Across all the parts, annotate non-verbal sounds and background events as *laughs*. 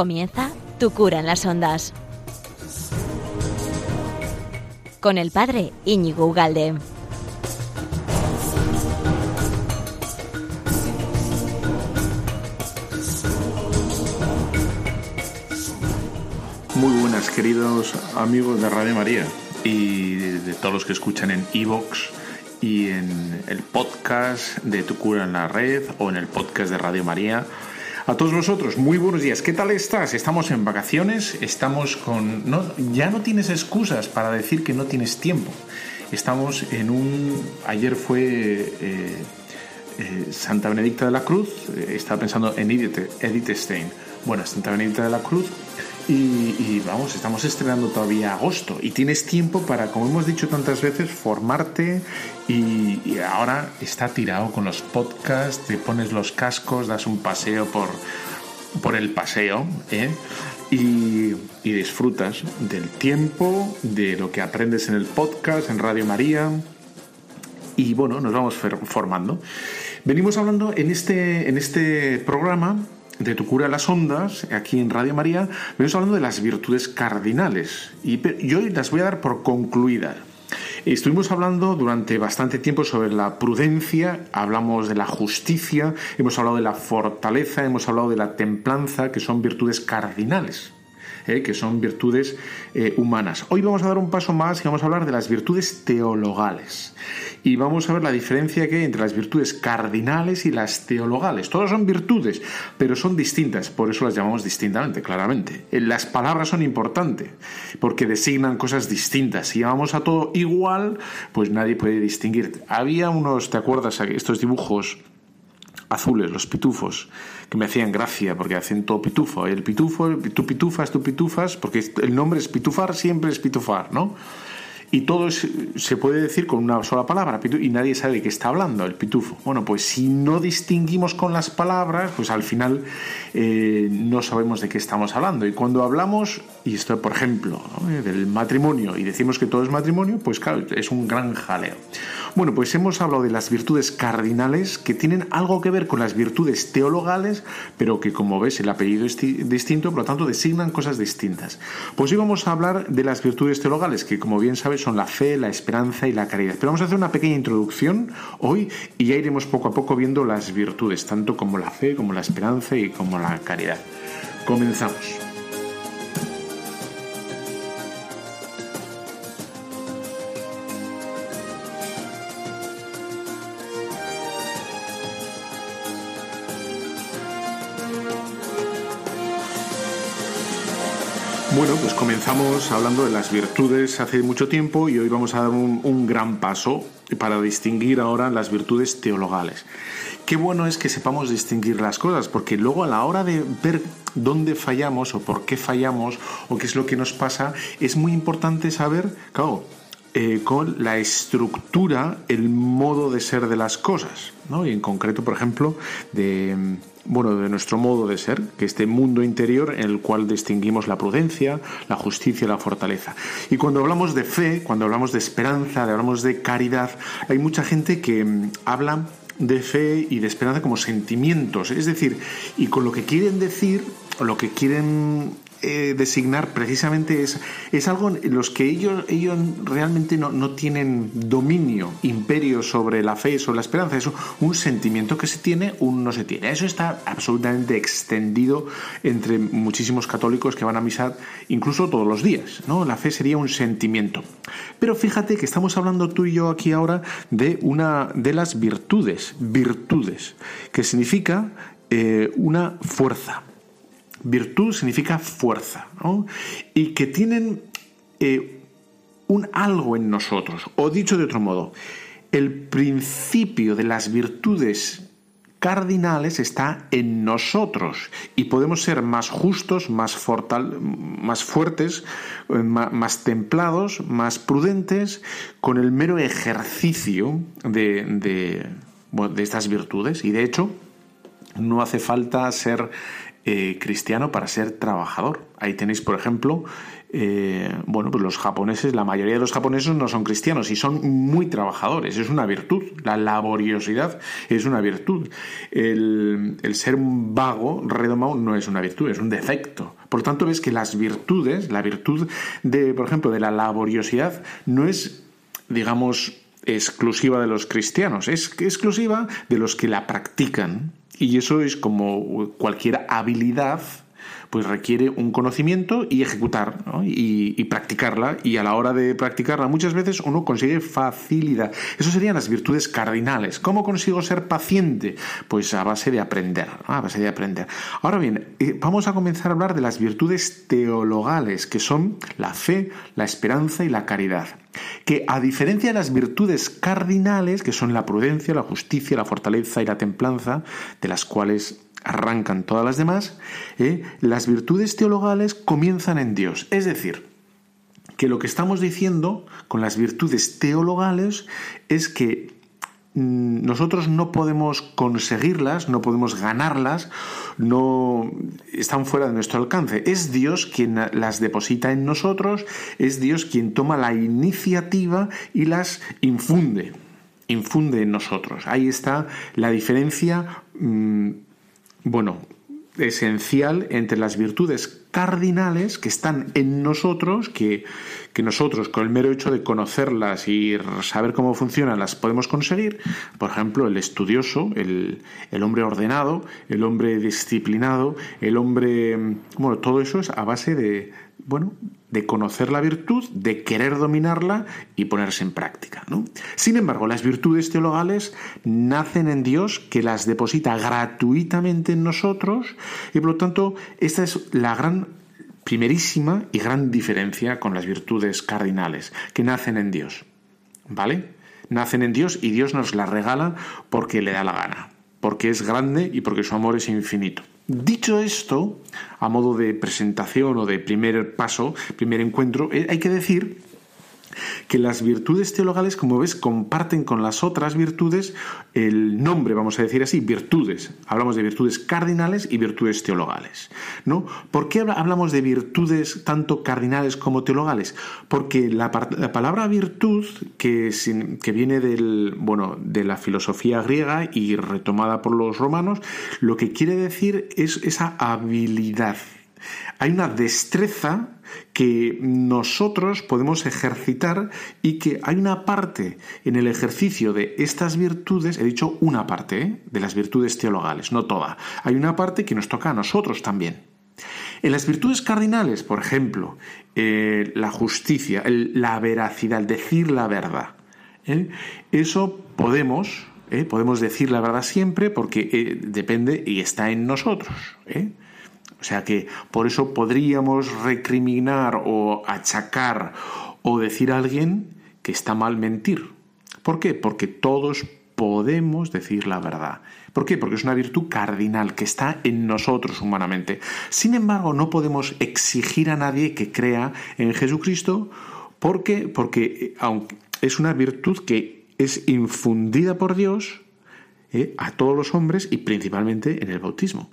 Comienza Tu cura en las ondas. Con el padre Íñigo Ugalde. Muy buenas, queridos amigos de Radio María y de todos los que escuchan en Evox y en el podcast de Tu Cura en la Red o en el podcast de Radio María. A todos vosotros, muy buenos días. ¿Qué tal estás? Estamos en vacaciones, estamos con... No, ya no tienes excusas para decir que no tienes tiempo. Estamos en un... Ayer fue eh, eh, Santa Benedicta de la Cruz, eh, estaba pensando en Edith, Edith Stein. Bueno, Santa Benedicta de la Cruz y, vamos, estamos estrenando todavía agosto y tienes tiempo para, como hemos dicho tantas veces, formarte y, ahora está tirado con los podcasts, te pones los cascos, das un paseo por, por el paseo ¿eh? y, y disfrutas del tiempo, de lo que aprendes en el podcast, en Radio María y bueno, nos vamos formando. Venimos hablando en este, en este programa de Tu cura las ondas, aquí en Radio María, venimos hablando de las virtudes cardinales. Y yo las voy a dar por concluidas. Estuvimos hablando durante bastante tiempo sobre la prudencia, hablamos de la justicia, hemos hablado de la fortaleza, hemos hablado de la templanza, que son virtudes cardinales. ¿Eh? que son virtudes eh, humanas. Hoy vamos a dar un paso más y vamos a hablar de las virtudes teologales. Y vamos a ver la diferencia que hay entre las virtudes cardinales y las teologales. Todas son virtudes, pero son distintas, por eso las llamamos distintamente, claramente. Eh, las palabras son importantes, porque designan cosas distintas. Si llamamos a todo igual, pues nadie puede distinguir. Había unos, ¿te acuerdas? Estos dibujos azules, los pitufos, que me hacían gracia porque hacen todo pitufo. El pitufo, tú pitufas, tú pitufas, porque el nombre es pitufar, siempre es pitufar, ¿no? Y todo se puede decir con una sola palabra, y nadie sabe de qué está hablando el pitufo. Bueno, pues si no distinguimos con las palabras, pues al final eh, no sabemos de qué estamos hablando. Y cuando hablamos, y esto por ejemplo, del matrimonio, y decimos que todo es matrimonio, pues claro, es un gran jaleo. Bueno, pues hemos hablado de las virtudes cardinales que tienen algo que ver con las virtudes teologales, pero que como ves el apellido es distinto, por lo tanto designan cosas distintas. Pues hoy vamos a hablar de las virtudes teologales, que como bien sabes son la fe, la esperanza y la caridad. Pero vamos a hacer una pequeña introducción hoy y ya iremos poco a poco viendo las virtudes, tanto como la fe, como la esperanza y como la caridad. Comenzamos. Bueno, pues comenzamos hablando de las virtudes hace mucho tiempo y hoy vamos a dar un, gran paso para distinguir ahora las virtudes teologales. Qué bueno es que sepamos distinguir las cosas, porque luego a la hora de ver dónde fallamos o por qué fallamos o qué es lo que nos pasa, es muy importante saber, claro, eh, con la estructura, el modo de ser de las cosas, ¿no? Y en concreto, por ejemplo, de bueno, de nuestro modo de ser, que este mundo interior en el cual distinguimos la prudencia, la justicia y la fortaleza. Y cuando hablamos de fe, cuando hablamos de esperanza, hablamos de caridad, hay mucha gente que mm, habla de fe y de esperanza como sentimientos, es decir, y con lo que quieren decir, lo que quieren eh, designar precisamente es, es algo en los que ellos, ellos realmente no, no, tienen dominio, imperio sobre la fe, sobre la esperanza. Es un sentimiento que se tiene, un no se tiene. Eso está absolutamente extendido entre muchísimos católicos que van a misa incluso todos los días. ¿no? La fe sería un sentimiento. Pero fíjate que estamos hablando tú y yo aquí ahora de una de las virtudes, virtudes, que significa eh, una fuerza Virtud significa fuerza, ¿no? Y que tienen eh, un algo en nosotros. O dicho de otro modo, el principio de las virtudes cardinales está en nosotros y podemos ser más justos, más, más fuertes, eh, más, templados, más prudentes con el mero ejercicio de, de, de estas virtudes. Y de hecho, no hace falta ser eh, cristiano para ser trabajador. Ahí tenéis, por ejemplo, eh, bueno, pues los japoneses, la mayoría de los japoneses no son cristianos y son muy trabajadores, es una virtud. La laboriosidad es una virtud. El, ser vago, redomado, no es una virtud, es un defecto. Por tanto, ves que las virtudes, la virtud de, por ejemplo, de la laboriosidad, no es, digamos, exclusiva de los cristianos, es exclusiva de los que la practican. Y eso es como cualquier habilidad pues requiere un conocimiento y ejecutar y, practicarla. Y a la hora de practicarla muchas veces uno consigue facilidad. Eso serían las virtudes cardinales. ¿Cómo consigo ser paciente? Pues a base de aprender. A base de aprender. Ahora bien, eh, vamos a comenzar a hablar de las virtudes teologales, que son la fe, la esperanza y la caridad que a diferencia de las virtudes cardinales, que son la prudencia, la justicia, la fortaleza y la templanza, de las cuales arrancan todas las demás, ¿eh? las virtudes teologales comienzan en Dios. Es decir, que lo que estamos diciendo con las virtudes teologales es que mm, nosotros no podemos conseguirlas, no podemos ganarlas, no están fuera de nuestro alcance. Es Dios quien las deposita en nosotros, es Dios quien toma la iniciativa y las infunde, infunde en nosotros. Ahí está la diferencia. Mm, bueno, esencial entre las virtudes cardinales que están en nosotros, que, nosotros con el mero hecho de conocerlas y saber cómo funcionan las podemos conseguir. Por ejemplo, el estudioso, el, el hombre ordenado, el hombre disciplinado, el hombre... Bueno, todo eso es a base de, bueno, de conocer la virtud, de querer dominarla y ponerse en práctica. ¿no? Sin embargo, las virtudes teologales nacen en Dios, que las deposita gratuitamente en nosotros, y por lo tanto, esta es la gran primerísima y gran diferencia con las virtudes cardinales, que nacen en Dios. ¿Vale? Nacen en Dios y Dios nos las regala porque le da la gana, porque es grande y porque su amor es infinito. Dicho esto, a modo de presentación o de primer paso, primer encuentro, eh, hay que decir que las virtudes teologales, como ves, comparten con las otras virtudes el nombre, vamos a decir así, virtudes. Hablamos de virtudes cardinales y virtudes teologales. ¿no? ¿Por qué hablamos de virtudes tanto cardinales como teologales? Porque la, palabra virtud, que, que viene del, bueno, de la filosofía griega y retomada por los romanos, lo que quiere decir es esa habilidad. Hay una destreza que nosotros podemos ejercitar y que hay una parte en el ejercicio de estas virtudes, he dicho una parte ¿eh? de las virtudes teologales, no toda, hay una parte que nos toca a nosotros también. En las virtudes cardinales, por ejemplo, eh, la justicia, la veracidad, decir la verdad, ¿eh? eso podemos, podemos decir la verdad siempre porque depende y está en nosotros. O sea que por eso podríamos recriminar o achacar o decir a alguien que está mal mentir. ¿Por qué? Porque todos podemos decir la verdad. ¿Por qué? Porque es una virtud cardinal que está en nosotros humanamente. Sin embargo, no podemos exigir a nadie que crea en Jesucristo porque, porque aunque es una virtud que es infundida por Dios eh, a todos los hombres y principalmente en el bautismo.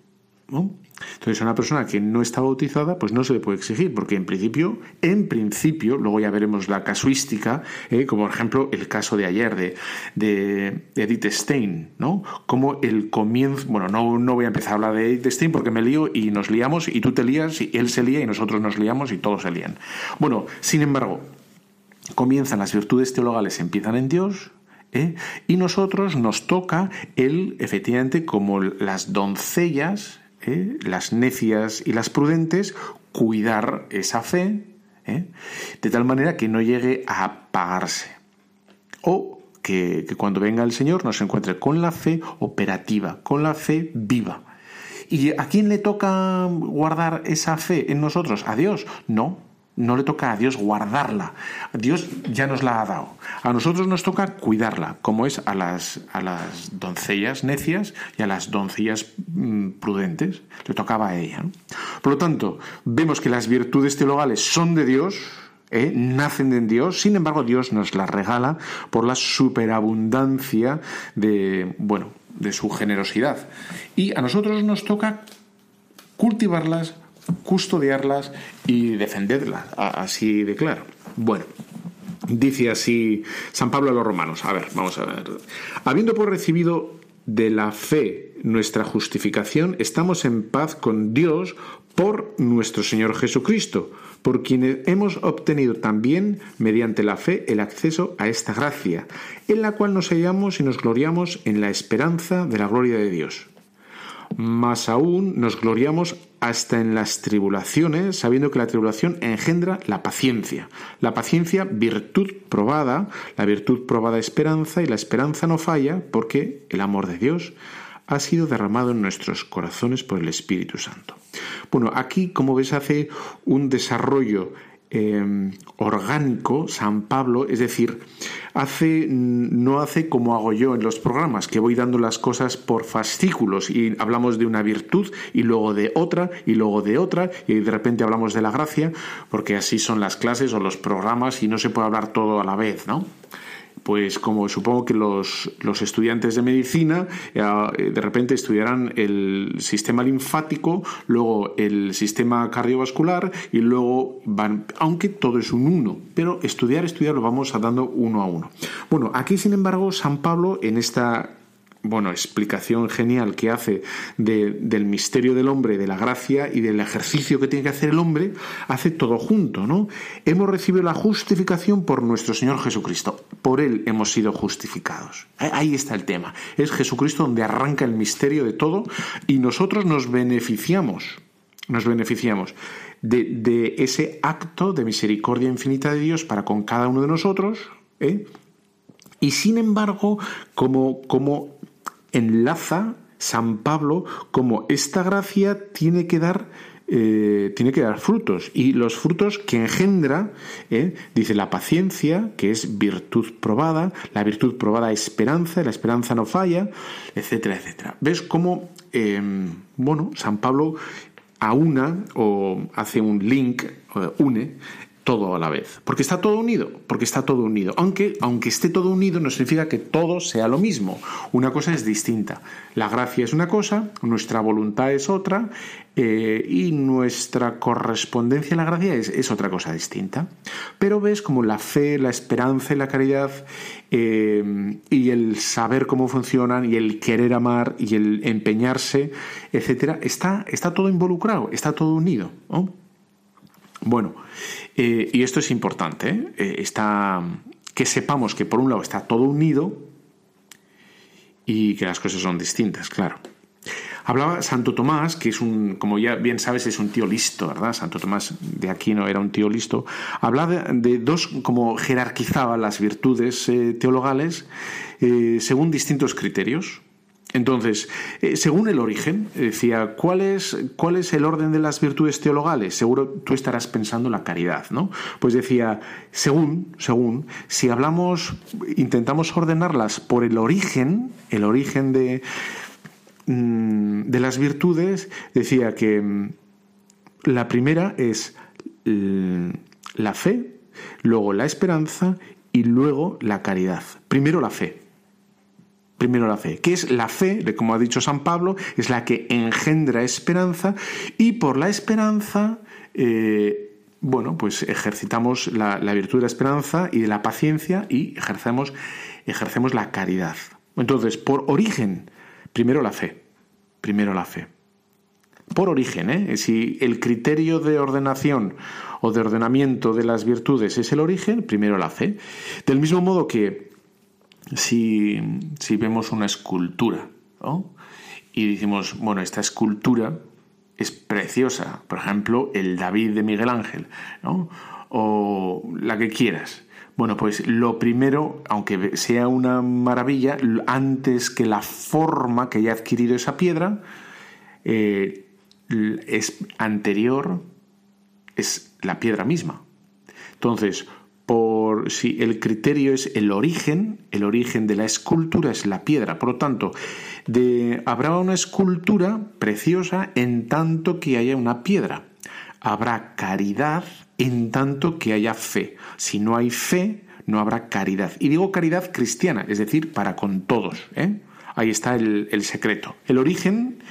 Entonces, a una persona que no está bautizada, pues no se le puede exigir, porque en principio, en principio, luego ya veremos la casuística, ¿eh? como por ejemplo el caso de ayer de, de Edith Stein, ¿no? Como el comienzo, bueno, no, no voy a empezar a hablar de Edith Stein porque me lío y nos liamos, y tú te lías, y él se lía, y nosotros nos liamos, y todos se lían. Bueno, sin embargo, comienzan las virtudes teologales, empiezan en Dios, ¿eh? y nosotros nos toca él, efectivamente, como las doncellas, ¿eh? las necias y las prudentes, cuidar esa fe, ¿eh? de tal manera que no llegue a apagarse. O que, que cuando venga el Señor nos encuentre con la fe operativa, con la fe viva. ¿Y a quién le toca guardar esa fe en nosotros? ¿A Dios? No, no le toca a Dios guardarla. Dios ya nos la ha dado. A nosotros nos toca cuidarla, como es a las, a las doncellas necias y a las doncellas mm, prudentes. Le tocaba a ella. Por lo tanto, vemos que las virtudes teologales son de Dios, ¿eh? nacen de Dios, sin embargo Dios nos las regala por la superabundancia de, bueno, de su generosidad. Y a nosotros nos toca cultivarlas, custodiarlas y defenderlas, así de claro. Bueno, dice así San Pablo a los romanos. A ver, vamos a ver. Habiendo pues recibido de la fe nuestra justificación, estamos en paz con Dios por nuestro Señor Jesucristo, por quien hemos obtenido también, mediante la fe, el acceso a esta gracia, en la cual nos hallamos y nos gloriamos en la esperanza de la gloria de Dios. Más aún nos gloriamos hasta en las tribulaciones, sabiendo que la tribulación engendra la paciencia. La paciencia, virtud probada, la virtud probada esperanza, y la esperanza no falla, porque el amor de Dios ha sido derramado en nuestros corazones por el Espíritu Santo. Bueno, aquí, como ves, hace un desarrollo Em, orgánico San Pablo, es decir, hace, no hace como hago yo en los programas, que voy dando las cosas por fascículos y hablamos de una virtud y luego de otra y luego de otra y de repente hablamos de la gracia, porque así son las clases o los programas y no se puede hablar todo a la vez, ¿no? Pues como supongo que los, estudiantes de medicina eh, de repente estudiarán el sistema linfático, luego el sistema cardiovascular y luego van, aunque todo es un uno, pero estudiar, estudiar lo vamos dando uno a uno. Bueno, aquí sin embargo San Pablo en esta bueno, explicación genial que hace del misterio del hombre, de la gracia y del ejercicio que tiene que hacer el hombre, hace todo junto, ¿no? Hemos recibido la justificación por nuestro Señor Jesucristo. Por Él hemos sido justificados. Ahí está el tema. Es Jesucristo donde arranca el misterio de todo y nosotros nos beneficiamos, nos beneficiamos de, ese acto de misericordia infinita de Dios para con cada uno de nosotros, ¿eh? Y sin embargo, como, como enlaza San Pablo como esta gracia tiene que dar eh, tiene que dar frutos. Y los frutos que engendra eh, dice la paciencia que es virtud probada la virtud probada esperanza la esperanza no falla etcétera etcétera. Ves cómo em, bueno San Pablo aúna o hace un link une todo a la vez. Porque está todo unido, porque está todo unido. Aunque, aunque esté todo unido, no significa que todo sea lo mismo. Una cosa es distinta. La gracia es una cosa, nuestra voluntad es otra, eh, y nuestra correspondencia a la gracia es, otra cosa distinta. Pero ves como la fe, la esperanza y la caridad, eh, y el saber cómo funcionan, y el querer amar, y el empeñarse, etcétera, está, está todo involucrado, está todo unido. Bueno, eh, y esto es importante, ¿eh? Eh, está, que sepamos que por un lado está todo unido y que las cosas son distintas, claro. Hablaba Santo Tomás, que es un, como ya bien sabes, es un tío listo, ¿verdad? Santo Tomás de Aquino era un tío listo. Hablaba de, dos, como jerarquizaba las virtudes teologales según distintos criterios. Entonces, eh, según el origen, decía, ¿cuál es, ¿cuál es el orden de las virtudes teologales? Seguro tú estarás pensando en la caridad, ¿no? Pues decía, según, según, si hablamos, intentamos ordenarlas por el origen, el origen de, mm, las virtudes, decía que mm, la primera es la fe, luego la esperanza y luego la caridad. Primero la fe. Primero la fe. ¿Qué es la fe? Como ha dicho San Pablo, es la que engendra esperanza y por la esperanza, eh, bueno, pues ejercitamos la, virtud de la esperanza y de la paciencia y ejercemos, ejercemos la caridad. Entonces, por origen, primero la fe. Primero la fe. Por origen, ¿eh? Si el criterio de ordenación o de ordenamiento de las virtudes es el origen, primero la fe. Del mismo modo que si, vemos una escultura y decimos, bueno, esta escultura es preciosa, por ejemplo, el David de Miguel Ángel, o la que quieras. Bueno, pues lo primero, aunque sea una maravilla, antes que la forma que haya adquirido esa piedra, eh, es anterior, es la piedra misma. Entonces, por si el criterio es el origen, el origen de la escultura es la piedra. Por lo tanto, de, habrá una escultura preciosa en tanto que haya una piedra. Habrá caridad en tanto que haya fe. Si no hay fe, no habrá caridad. Y digo caridad cristiana, es decir, para con todos. ¿eh? Ahí está el, secreto. El origen,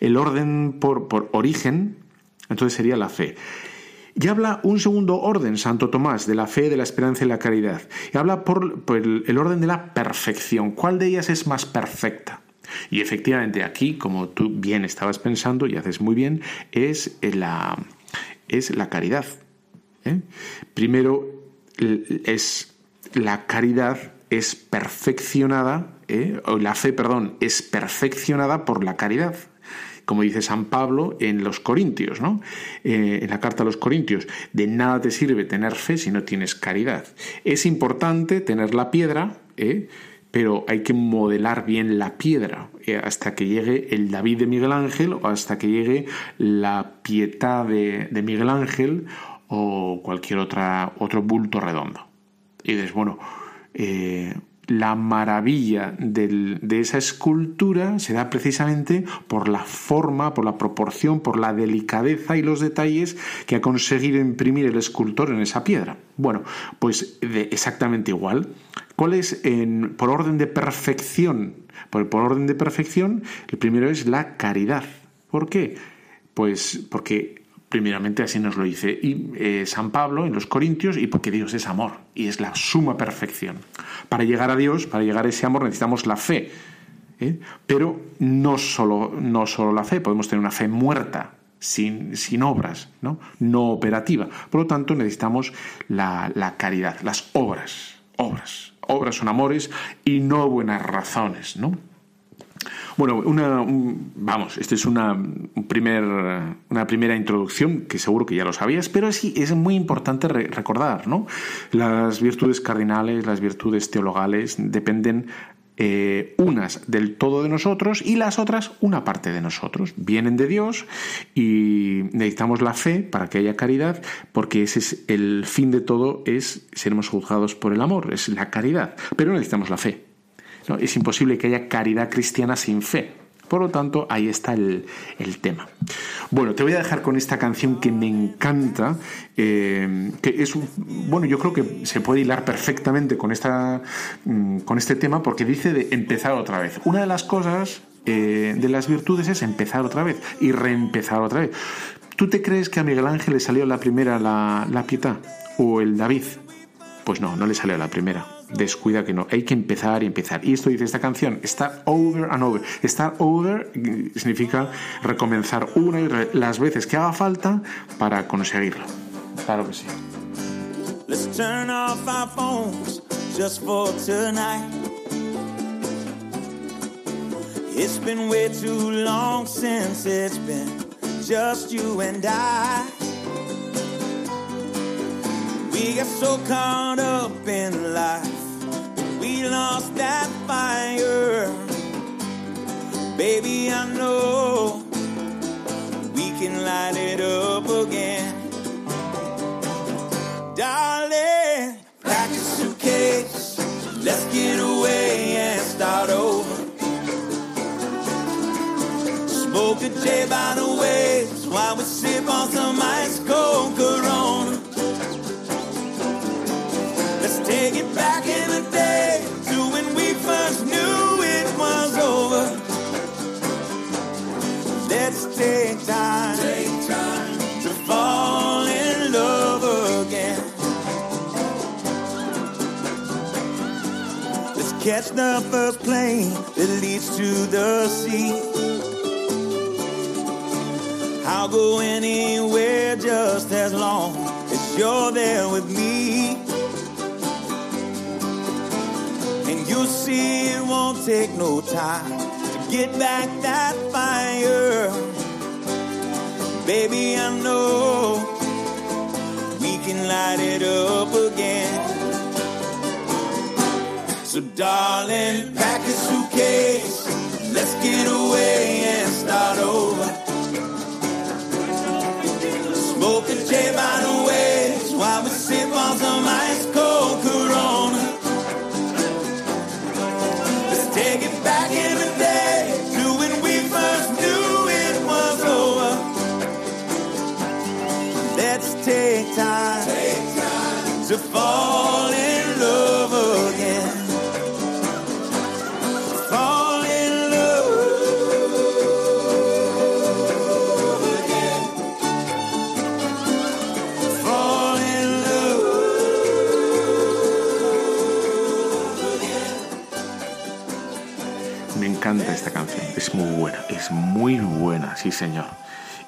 el orden por, por origen, Entonces sería la fe. Y habla un segundo orden, Santo Tomás, de la fe, de la esperanza y la caridad. Y habla por, el orden de la perfección. ¿Cuál de ellas es más perfecta? Y efectivamente aquí, como tú bien estabas pensando y haces muy bien, es la, es la caridad. ¿eh? Primero, es la caridad es perfeccionada, ¿eh? o la fe, perdón, es perfeccionada por la caridad como dice San Pablo en los Corintios, ¿no? Eh, en la carta a los Corintios, de nada te sirve tener fe si no tienes caridad. Es importante tener la piedra, ¿eh? pero hay que modelar bien la piedra eh, hasta que llegue el David de Miguel Ángel o hasta que llegue la pietad de, Miguel Ángel o cualquier otro bulto redondo. Y dices, bueno, la maravilla de esa escultura se da precisamente por la forma, por la proporción, por la delicadeza y los detalles que ha conseguido imprimir el escultor en esa piedra. Bueno, pues exactamente igual. ¿Cuál es por orden de perfección? Por orden de perfección, el primero es la caridad. ¿Por qué? Pues porque Primeramente así nos lo dice y, eh, San Pablo en los Corintios y porque Dios es amor y es la suma perfección. Para llegar a Dios, para llegar a ese amor necesitamos la fe. ¿eh? Pero no solo, no solo la fe, podemos tener una fe muerta, sin, sin, obras, ¿no? no operativa. Por lo tanto, necesitamos la, la, caridad, las obras, obras. Obras son amores y no buenas razones, ¿no? Bueno, una, vamos, esta es una, primer, una primera introducción que seguro que ya lo sabías, pero sí es muy importante recordar, ¿no? Las virtudes cardinales, las virtudes teologales dependen eh, unas del todo de nosotros y las otras una parte de nosotros. Vienen de Dios y necesitamos la fe para que haya caridad, porque ese es el fin de todo, es seremos juzgados por el amor, es la caridad, pero necesitamos la fe. Es imposible que haya caridad cristiana sin fe. Por lo tanto, ahí está el, tema. Bueno, te voy a dejar con esta canción que me encanta, eh, que es un, bueno, yo creo que se puede hilar perfectamente con, esta, mm, con este tema porque dice de empezar otra vez. Una de las cosas eh, de las virtudes es empezar otra vez y reempezar otra vez. ¿Tú te crees que a Miguel Ángel le salió la primera la, la pietad o el David? Pues no, no le salió la primera descuida que no. Hay que empezar y empezar. Y esto dice esta canción, start over and over. Start over significa recomenzar una y las veces que haga falta para conseguirlo. Claro que sí. Let's turn off our phones just for tonight. It's been way too long since it's been just you and I. We got so caught up in life we lost that fire. Baby, I know we can light it up again. Darling, pack a suitcase, let's get away and start over. Smoke a J by the waves while we sip on some ice cold Corona. Let's take it back take time, take time to fall in love again. Let's catch the first plane that leads to the sea. I'll go anywhere just as long as you're there with me. And you'll see it won't take no time to get back that fire. Baby, I know we can light it up again. So, darling, pack a suitcase. Let's get away and start over. Smoke a J by the waves while we sip on some ice cold Me encanta esta canción, es muy buena, es muy buena, sí señor.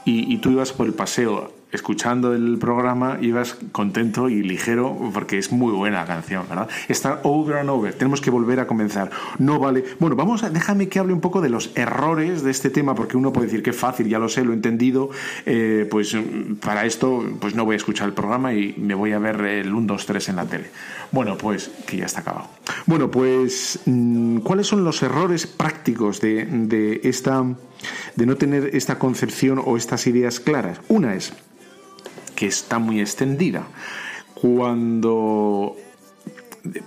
Y, y tú ibas por el paseo escuchando el programa ibas contento y ligero porque es muy buena la canción, ¿verdad? Está over and over, tenemos que volver a comenzar. No vale. Bueno, vamos a, déjame que hable un poco de los errores de este tema porque uno puede decir que fácil, ya lo sé, lo he entendido. Eh, pues para esto, pues no voy a escuchar el programa y me voy a ver el 1, 2, 3 en la tele. Bueno, pues que ya está acabado. Bueno, pues, mm, ¿cuáles son los errores prácticos de, de esta de no tener esta concepción o estas ideas claras? Una es que está muy extendida. Cuando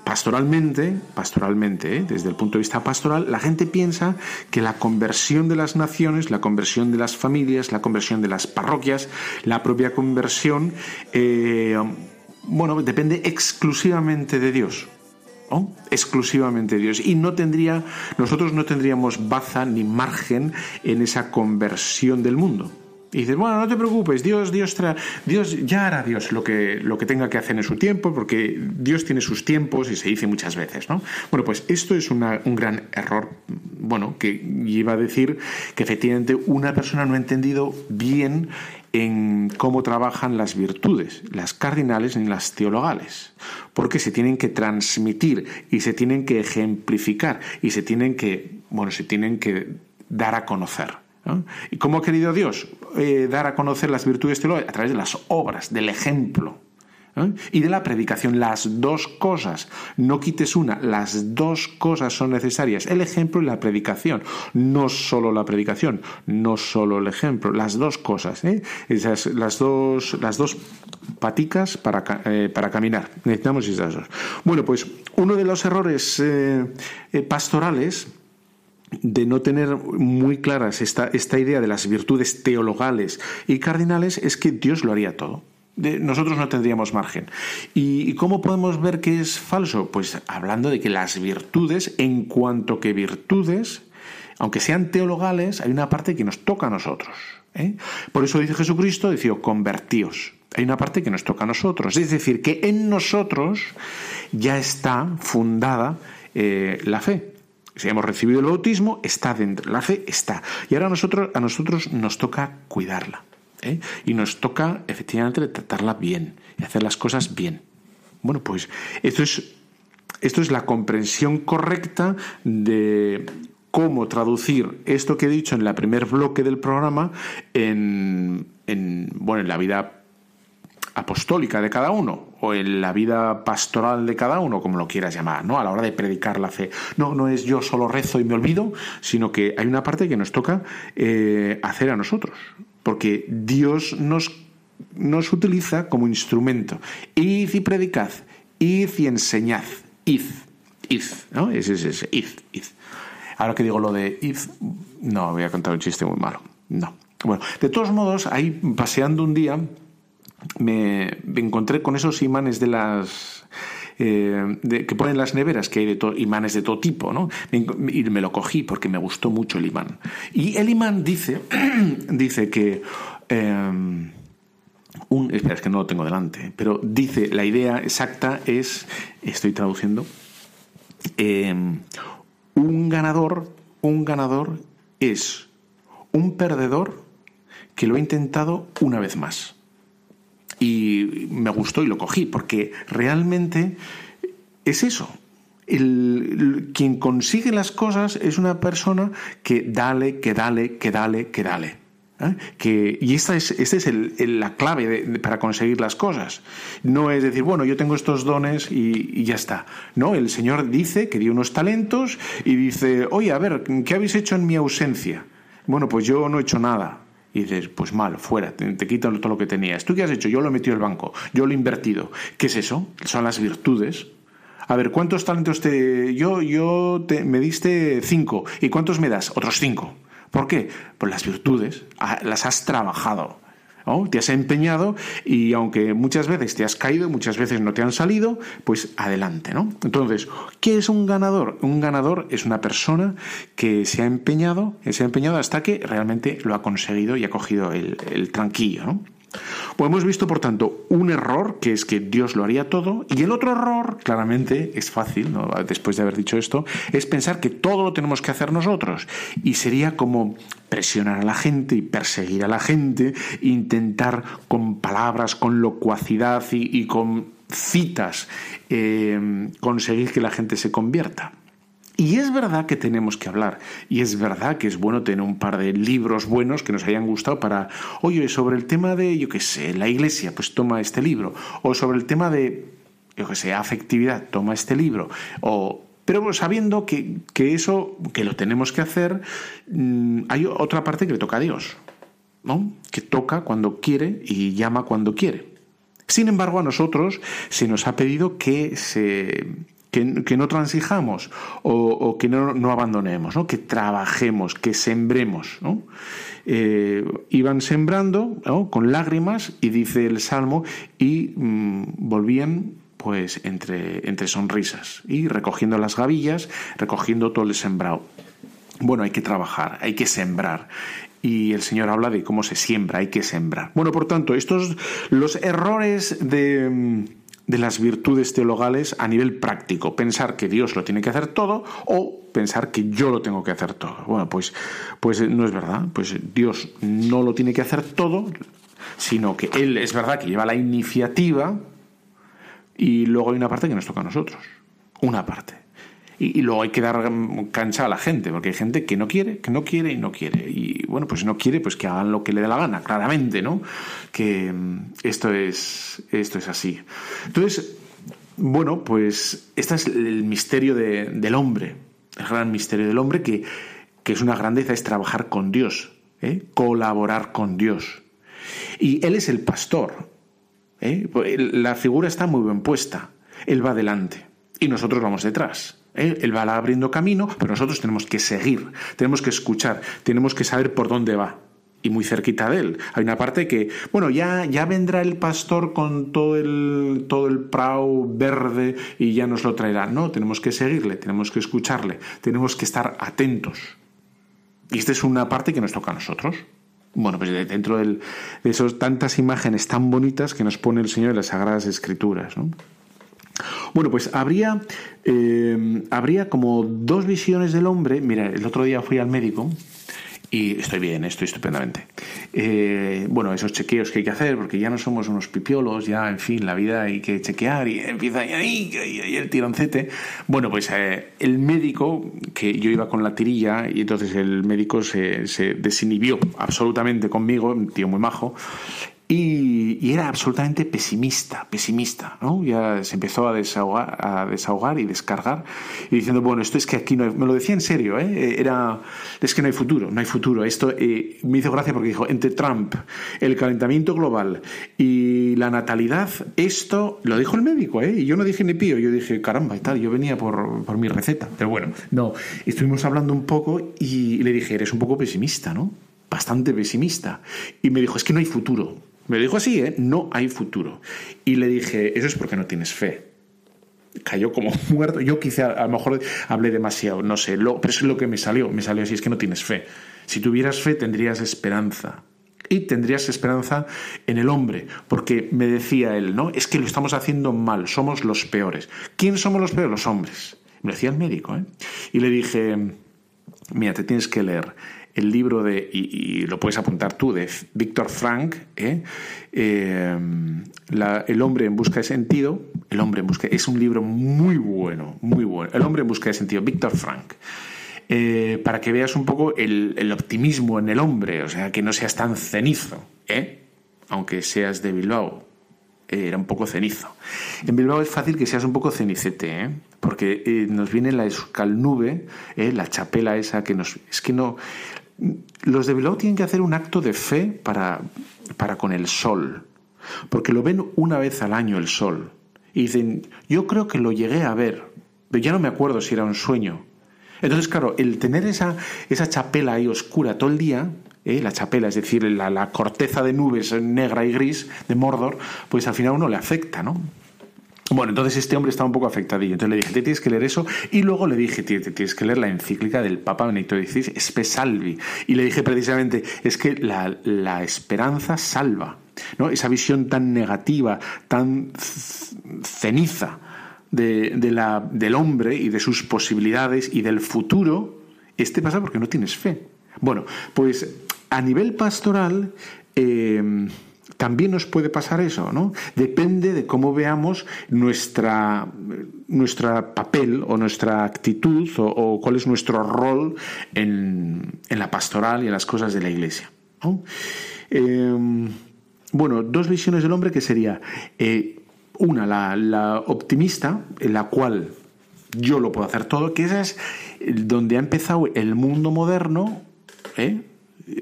pastoralmente, pastoralmente, ¿eh? desde el punto de vista pastoral, la gente piensa que la conversión de las naciones, la conversión de las familias, la conversión de las parroquias, la propia conversión, eh, bueno, depende exclusivamente de Dios. exclusivamente de Dios y no tendría nosotros no tendríamos baza ni margen en esa conversión del mundo y dices, bueno, no te preocupes, Dios, Dios, Dios ya hará Dios lo que, lo que tenga que hacer en su tiempo, porque Dios tiene sus tiempos y se dice muchas veces, ¿no? Bueno, pues esto es un gran error, bueno, que iba a decir que efectivamente una persona no ha entendido bien en cómo trabajan las virtudes, las cardinales ni las teologales, porque se tienen que transmitir y se tienen que ejemplificar y se tienen que, bueno, se tienen que dar a conocer. ¿Y cómo ha querido Dios eh, dar a conocer las virtudes teológicas? A través de las obras, del ejemplo. Y de la predicación, las dos cosas. No quites una, las dos cosas son necesarias. El ejemplo y la predicación. No solo la predicación, no solo el ejemplo, las dos cosas. ¿eh? Esas, las, dos, las dos paticas para, eh, para caminar. Necesitamos esas dos. Bueno, pues uno de los errores pastorales de no tener muy claras esta, esta idea de las virtudes teologales y cardinales es que Dios lo haría todo. nosotros no tendríamos margen. ¿Y, cómo podemos ver que es falso? Pues hablando de que las virtudes, en cuanto que virtudes, aunque sean teologales, hay una parte que nos toca a nosotros. ¿eh? Por eso dice Jesucristo, decía, convertíos. Hay una parte que nos toca a nosotros. Es decir, que en nosotros ya está fundada eh, la fe si hemos recibido el bautismo, está dentro. La fe está. Y ahora a nosotros, a nosotros nos toca cuidarla. ¿eh? Y nos toca efectivamente tratarla bien y hacer las cosas bien. Bueno, pues esto es, esto es la comprensión correcta de cómo traducir esto que he dicho en el primer bloque del programa en, en, bueno, en la vida apostólica de cada uno o en la vida pastoral de cada uno, como lo quieras llamar, ¿no? A la hora de predicar la fe. No, no es yo solo rezo y me olvido, sino que hay una parte que nos toca eh, hacer a nosotros, porque Dios nos, nos utiliza como instrumento. Id y predicad, id y enseñad, id, id, ¿no? Es ese, id, id. Ahora que digo lo de id, no, voy a contar un chiste muy malo, no. Bueno, de todos modos, ahí paseando un día, me, encontré con esos imanes de las eh, que ponen las neveras, que hay de imanes de todo tipo, ¿no? Y me lo cogí porque me gustó mucho el imán. Y el imán dice, *clears throat* dice que... Em, un, espera, es que no lo tengo delante, pero dice, la idea exacta es, estoy traduciendo, em, un ganador, un ganador es un perdedor que lo ha intentado una vez más y me gustó y lo cogí, porque realmente es eso. El, quien consigue las cosas es una persona que dale, que dale, que dale, que dale. ¿eh? Que, y esta es, esta es la clave para conseguir las cosas. No es decir, bueno, yo tengo estos dones y, y, ya está. No, el Señor dice que dio unos talentos y dice, oye, a ver, ¿qué habéis hecho en mi ausencia? Bueno, pues yo no he hecho nada. Y dices, pues mal, fuera, te, te, todo lo que tenías. ¿Tú qué has hecho? Yo lo he metido el banco, yo lo he invertido. ¿Qué es eso? Son las virtudes. A ver, ¿cuántos talentos te... Yo, yo te, me diste cinco. ¿Y cuántos me das? Otros cinco. ¿Por qué? Pues las virtudes. Ah, las has trabajado. Te has empeñado y aunque muchas veces te has caído, muchas veces no te han salido, pues adelante, ¿no? Entonces, ¿qué es un ganador? Un ganador es una persona que se ha empeñado, se ha empeñado hasta que realmente lo ha conseguido y ha cogido el, tranquillo, ¿no? Pues hemos visto, por tanto, un error, que es que Dios lo haría todo, y el otro error, claramente, es fácil, después de haber dicho esto, es pensar que todo lo tenemos que hacer nosotros. Y sería como presionar a la gente y perseguir a la gente, intentar con palabras, con locuacidad y, con citas eh, conseguir que la gente se convierta. Y es verdad que tenemos que hablar, y es verdad que es bueno tener un par de libros buenos que nos hayan gustado para, oye, sobre el tema de, yo qué sé, la iglesia, pues toma este libro, o sobre el tema de, yo qué sé, afectividad, toma este libro, o pero sabiendo que, que, eso, que lo tenemos que hacer, mm, hay otra parte que le toca a Dios, ¿no? Que toca cuando quiere y llama cuando quiere. Sin embargo, a nosotros se nos ha pedido que se que, no transijamos o, que no, abandonemos, ¿no? que trabajemos, que sembremos. Eh, iban sembrando con lágrimas y dice el Salmo y mm, volvían pues entre, entre sonrisas y recogiendo las gavillas, recogiendo todo el sembrado. Bueno, hay que trabajar, hay que sembrar y el Señor habla de cómo se siembra, hay que sembrar. Bueno, por tanto, estos los errores de mm, de las virtudes teologales a nivel práctico. Pensar que Dios lo tiene que hacer todo o pensar que yo lo tengo que hacer todo. Bueno, pues, pues no es verdad. Pues Dios no lo tiene que hacer todo, sino que Él es verdad que lleva la iniciativa y luego hay una parte que nos toca a nosotros. Una parte y, luego hay que dar cancha a la gente, porque hay gente que no quiere, que no quiere y no quiere. Y bueno, pues no quiere, pues que hagan lo que le dé la gana, claramente, ¿no? Que mm, esto es, esto es así. Entonces, bueno, pues este es el misterio del hombre, el gran misterio del hombre que, que es una grandeza, es trabajar con Dios, ¿eh? colaborar con Dios. Y Él es el pastor. ¿eh? La figura está muy bien puesta. Él va adelante y nosotros vamos detrás. Él va abriendo camino, pero nosotros tenemos que seguir, tenemos que escuchar, tenemos que saber por dónde va. Y muy cerquita de él. Hay una parte que, bueno, ya, ya vendrá el pastor con todo el, todo el prau verde y ya nos lo traerá. No, tenemos que seguirle, tenemos que escucharle, tenemos que estar atentos. Y esta es una parte que nos toca a nosotros. Bueno, pues dentro de esas tantas imágenes tan bonitas que nos pone el Señor en las Sagradas Escrituras. ¿no? Bueno, pues habría, eh, habría como dos visiones del hombre. Mira, el otro día fui al médico y estoy bien, estoy estupendamente. Eh, bueno, esos chequeos que hay que hacer, porque ya no somos unos pipiolos, ya, en fin, la vida hay que chequear y empieza ahí, el tironcete. Bueno, pues eh, el médico, que yo iba con la tirilla, y entonces el médico se, se desinhibió absolutamente conmigo, un tío muy majo, y, era absolutamente pesimista, pesimista, ¿no? Ya se empezó a desahogar, a desahogar y descargar y diciendo, bueno, esto es que aquí no hay, me lo decía en serio, ¿eh? Era, es que no hay futuro, no hay futuro. Esto eh, me hizo gracia porque dijo, entre Trump, el calentamiento global y la natalidad, esto, lo dijo el médico, ¿eh? Y yo no dije ni pío, yo dije, caramba y tal, yo venía por, por mi receta. Pero bueno, no, estuvimos hablando un poco y le dije, eres un poco pesimista, ¿no? Bastante pesimista. Y me dijo, es que no hay futuro. Me dijo así, ¿eh? No hay futuro. Y le dije, eso es porque no tienes fe. Cayó como *laughs* muerto. Yo quizá a lo mejor hablé demasiado, no sé, lo, pero eso es lo que me salió. Me salió así, es que no tienes fe. Si tuvieras fe, tendrías esperanza. Y tendrías esperanza en el hombre, porque me decía él, ¿no? Es que lo estamos haciendo mal, somos los peores. ¿Quién somos los peores? Los hombres. Me decía el médico, ¿eh? Y le dije, mira, te tienes que leer el libro de, y, lo puedes apuntar tú, de Víctor Frank, ¿eh? Eh, El hombre en busca de sentido, El hombre en busca, es un libro muy bueno, muy bueno, El hombre en busca de sentido, Víctor Frank. Eh, para que veas un poco el, optimismo en el hombre, o sea, que no seas tan cenizo, aunque seas de Bilbao, era un poco cenizo. En Bilbao es fácil que seas un poco cenicete, ¿eh? porque nos viene la escalnube, ¿eh? la chapela esa que nos... Es que no los de Bilbao tienen que hacer un acto de fe para, para con el sol, porque lo ven una vez al año el sol. Y dicen, yo creo que lo llegué a ver, pero ya no me acuerdo si era un sueño. Entonces, claro, el tener esa, esa chapela ahí oscura todo el día, ¿eh? la chapela, es decir, la, la corteza de nubes negra y gris de Mordor, pues al final uno le afecta, ¿no? Bueno, entonces este hombre estaba un poco afectadillo. Entonces le dije, te tienes que leer eso. Y luego le dije, tienes que leer la encíclica del Papa Benedicto XVI, Espe Salvi. Y le dije precisamente, es que la, esperanza salva. ¿no? esa visión tan negativa, tan ceniza de, la, del hombre y de sus posibilidades y del futuro, este pasa porque no tienes fe. Bueno, pues a nivel pastoral eh, también nos puede pasar eso, ¿no? Depende de cómo veamos nuestra, papel o nuestra actitud o, cuál es nuestro rol en, la pastoral y en las cosas de la iglesia. Eh, bueno, dos visiones del hombre que sería eh, una, la, optimista, en la cual yo lo puedo hacer todo, que esa es donde ha empezado el mundo moderno, ¿eh?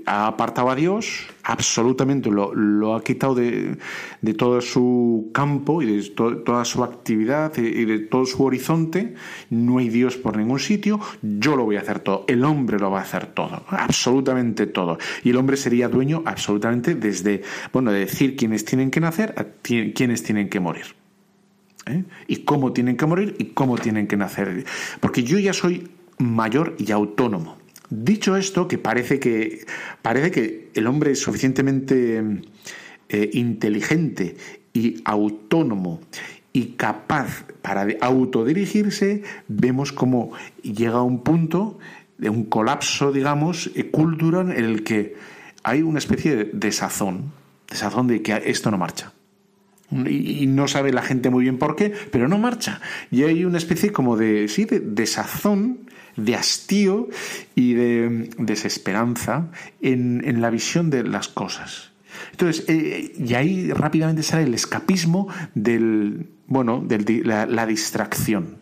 Ha apartado a Dios, absolutamente lo, ha quitado de, todo su campo y de toda su actividad y de todo su horizonte. No hay Dios por ningún sitio, yo lo voy a hacer todo. El hombre lo va a hacer todo, absolutamente todo. Y el hombre sería dueño absolutamente desde, bueno, de decir quiénes tienen que nacer a quiénes tienen que morir. ¿eh? Y cómo tienen que morir y cómo tienen que nacer. Porque yo ya soy mayor y autónomo. Dicho esto, que parece que, parece que el hombre es suficientemente eh, inteligente y autónomo y capaz para autodirigirse, vemos cómo llega a un punto de un colapso, digamos, eh, cultural en el que hay una especie de desazón, desazón de que esto no marcha. Y, no sabe la gente muy bien por qué, pero no marcha. Y hay una especie como de, sí, de desazón de hastío y de desesperanza en, la visión de las cosas. Entonces, eh, y ahí rápidamente sale el escapismo del, bueno, de la, la, distracción.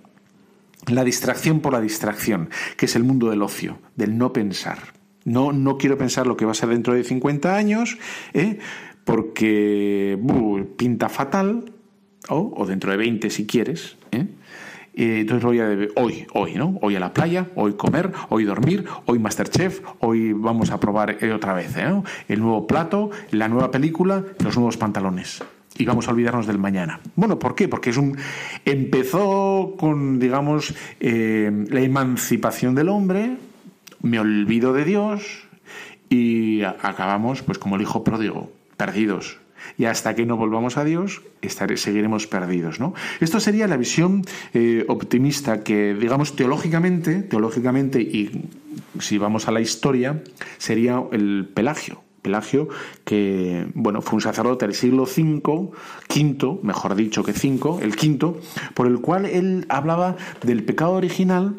La distracción por la distracción, que es el mundo del ocio, del no pensar. No, no quiero pensar lo que va a ser dentro de 50 años, ¿eh? Porque pinta fatal, o dentro de 20 si quieres, ¿eh? entonces voy a hoy, hoy, ¿no? Hoy a la playa, hoy comer, hoy dormir, hoy Masterchef, hoy vamos a probar eh, otra vez, ¿eh? El nuevo plato, la nueva película, los nuevos pantalones. Y vamos a olvidarnos del mañana. Bueno, ¿por qué? Porque es un. Empezó con, digamos, la emancipación del hombre, me olvido de Dios y acabamos, pues, como el hijo pródigo, perdidos, y hasta que no volvamos a Dios seguiremos perdidos. ¿no? Esto sería la visión eh, optimista que, digamos, teológicamente, teológicamente y si vamos a la historia, sería el Pelagio. Pelagio, que bueno, fue un sacerdote del siglo V, quinto, mejor dicho que cinco, el quinto, por el cual él hablaba del pecado original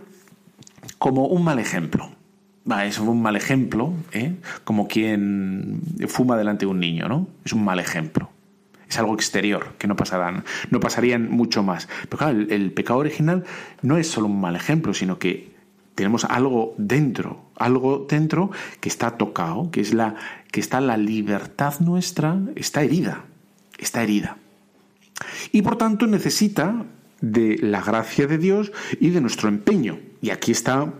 como un mal ejemplo. Va, es un mal ejemplo, ¿eh? como quien fuma delante de un niño, ¿no? Es un mal ejemplo. Es algo exterior, que no pasarán, no pasarían mucho más. Pero claro, el, pecado original no es solo un mal ejemplo, sino que tenemos algo dentro, algo dentro que está tocado, que es la que está la libertad nuestra, está herida, está herida. Y por tanto necesita de la gracia de Dios y de nuestro empeño. Y aquí está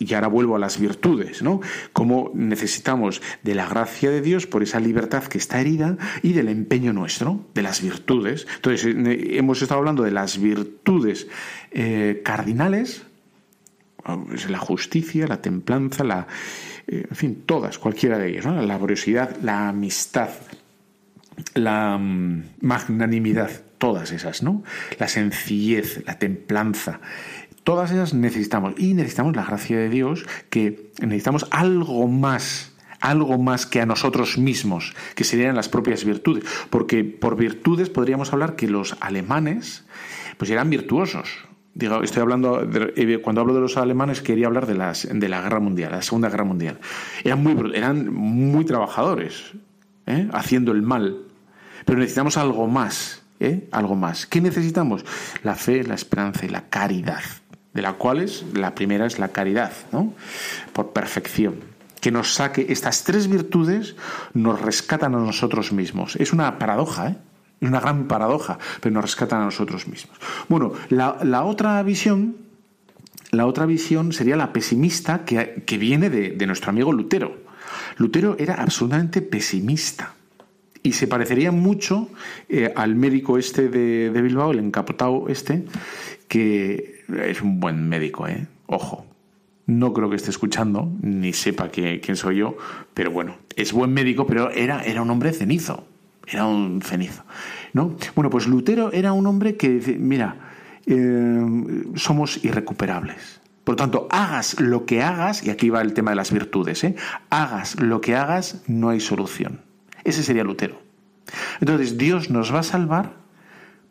y ahora vuelvo a las virtudes, ¿no? Cómo necesitamos de la gracia de Dios por esa libertad que está herida y del empeño nuestro, de las virtudes. Entonces, eh, hemos estado hablando de las virtudes eh, cardinales, la justicia, la templanza, la, eh, en fin, todas, cualquiera de ellas, la laboriosidad, la amistad, la mm, magnanimidad, todas esas, ¿no? La sencillez, la templanza, Todas ellas necesitamos. Y necesitamos la gracia de Dios, que necesitamos algo más, algo más que a nosotros mismos, que serían las propias virtudes. Porque por virtudes podríamos hablar que los alemanes, pues eran virtuosos. Digo, estoy hablando, eh, cuando hablo de los alemanes, quería hablar de, las, de la guerra mundial, la Segunda Guerra Mundial. Eran muy, eran muy trabajadores, ¿eh? haciendo el mal. Pero necesitamos algo más, ¿eh? algo más. ¿Qué necesitamos? La fe, la esperanza y la caridad de las cuales la primera es la caridad, ¿no? Por perfección. Que nos saque estas tres virtudes, nos rescatan a nosotros mismos. Es una paradoja, ¿eh? Una gran paradoja, pero nos rescatan a nosotros mismos. Bueno, la, otra visión, la otra visión sería la pesimista que, viene de, nuestro amigo Lutero. Lutero era absolutamente pesimista y se parecería mucho eh, al médico este de, de, Bilbao, el encapotado este, que es un buen médico, ¿eh? Ojo. No creo que esté escuchando, ni sepa quién soy yo, pero bueno, es buen médico, pero era, era un hombre cenizo. era un cenizo. ¿no? Bueno, pues Lutero era un hombre que dice, mira, eh, somos irrecuperables. Por lo tanto, hagas lo que hagas, y aquí va el tema de las virtudes, ¿eh? hagas lo que hagas, no hay solución. Ese sería Lutero. Entonces, Dios nos va a salvar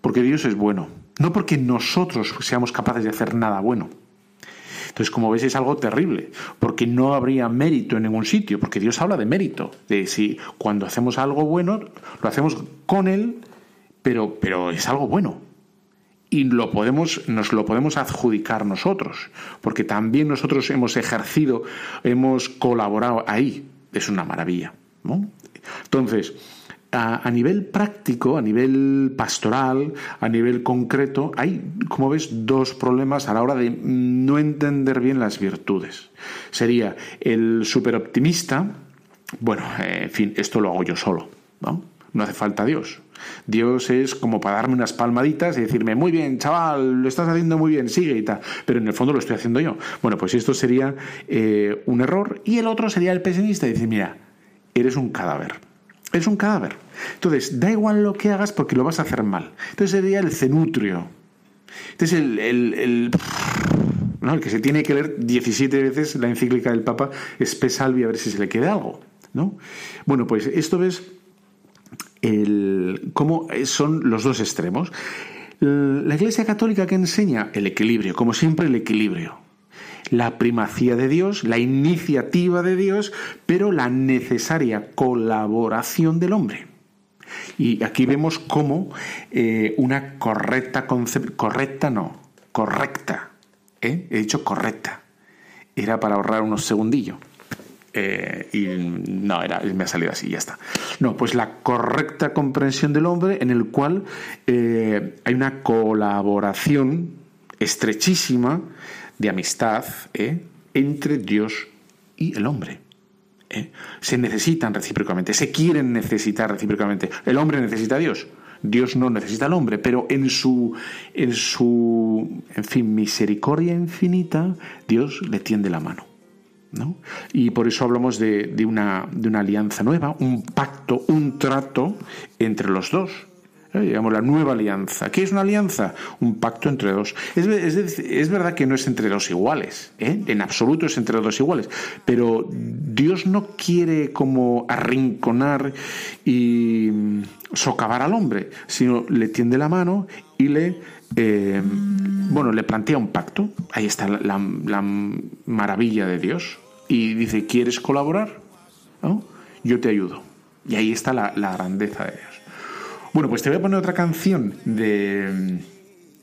porque Dios es bueno, no porque nosotros seamos capaces de hacer nada bueno. Entonces, como ves, es algo terrible, porque no habría mérito en ningún sitio, porque Dios habla de mérito, de si cuando hacemos algo bueno, lo hacemos con Él, pero, pero es algo bueno. Y lo podemos, nos lo podemos adjudicar nosotros, porque también nosotros hemos ejercido, hemos colaborado ahí. Es una maravilla. ¿no? Entonces, a, nivel práctico, a nivel pastoral, a nivel concreto, hay, como ves, dos problemas a la hora de no entender bien las virtudes. Sería el superoptimista, bueno, eh, en fin, esto lo hago yo solo, ¿no? No hace falta Dios. Dios es como para darme unas palmaditas y decirme, muy bien, chaval, lo estás haciendo muy bien, sigue y tal. Pero en el fondo lo estoy haciendo yo. Bueno, pues esto sería eh, un error. Y el otro sería el pesimista y decir, mira, eres un cadáver es un cadáver. Entonces, da igual lo que hagas porque lo vas a hacer mal. Entonces sería el cenutrio. Entonces, el, el, el, *laughs* el que se tiene que leer 17 veces la encíclica del Papa Spe Salvi a ver si se le queda algo. ¿no? Bueno, pues esto ves el, cómo son los dos extremos. La Iglesia Católica que enseña el equilibrio, como siempre el equilibrio la primacía de Dios, la iniciativa de Dios, pero la necesaria colaboración del hombre. Y aquí vemos cómo eh, una correcta correcta no, correcta, ¿eh? he dicho correcta, era para ahorrar unos segundillos. Eh, y no, era, me ha salido así, ya está. No, pues la correcta comprensión del hombre en el cual hay una colaboración estrechísima de amistad ¿eh? entre Dios y el hombre. ¿eh? Se necesitan recíprocamente, se quieren necesitar recíprocamente. El hombre necesita a Dios, Dios no necesita al hombre, pero en su, en su, en fin, misericordia infinita, Dios le tiende la mano. ¿no? Y por eso hablamos de, de, una, de una alianza nueva, un pacto, un trato entre los dos digamos, la nueva alianza. ¿Qué es una alianza? Un pacto entre dos. Es, es, verdad que no es entre dos iguales, ¿eh? en absoluto es entre dos iguales, pero Dios no quiere como arrinconar y socavar al hombre, sino le tiende la mano y le, eh, bueno, le plantea un pacto. Ahí está la, maravilla de Dios. Y dice, ¿quieres colaborar? Yo te ayudo. Y ahí está la grandeza de Dios. Bueno, pues te voy a poner otra canción de,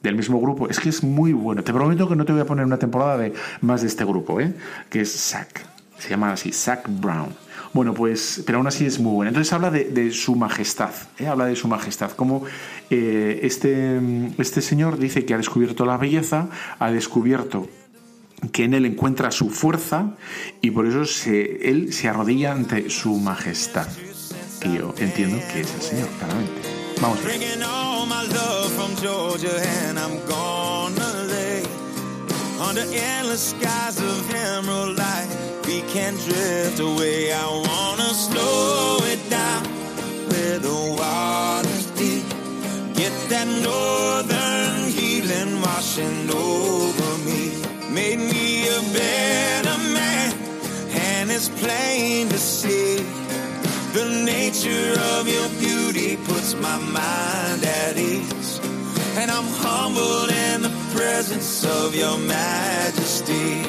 del mismo grupo. Es que es muy bueno. Te prometo que no te voy a poner una temporada de más de este grupo, ¿eh? que es Zack. Se llama así, Zack Brown. Bueno, pues, pero aún así es muy bueno. Entonces habla de, su majestad, ¿eh? habla de su majestad, como eh, este, este señor dice que ha descubierto la belleza, ha descubierto que en él encuentra su fuerza y por eso se, él se arrodilla ante su majestad. Que yo entiendo que es el Señor, claramente. Vamos. Bringing all my love from Georgia and I'm gonna lay under endless skies of emerald light. We can drift away. I wanna slow it down where the water's deep. Get that northern healing washing over me. Made me a better man, and it's plain to see the nature of your beauty puts my mind at ease. And I'm humbled in the presence of your majesty.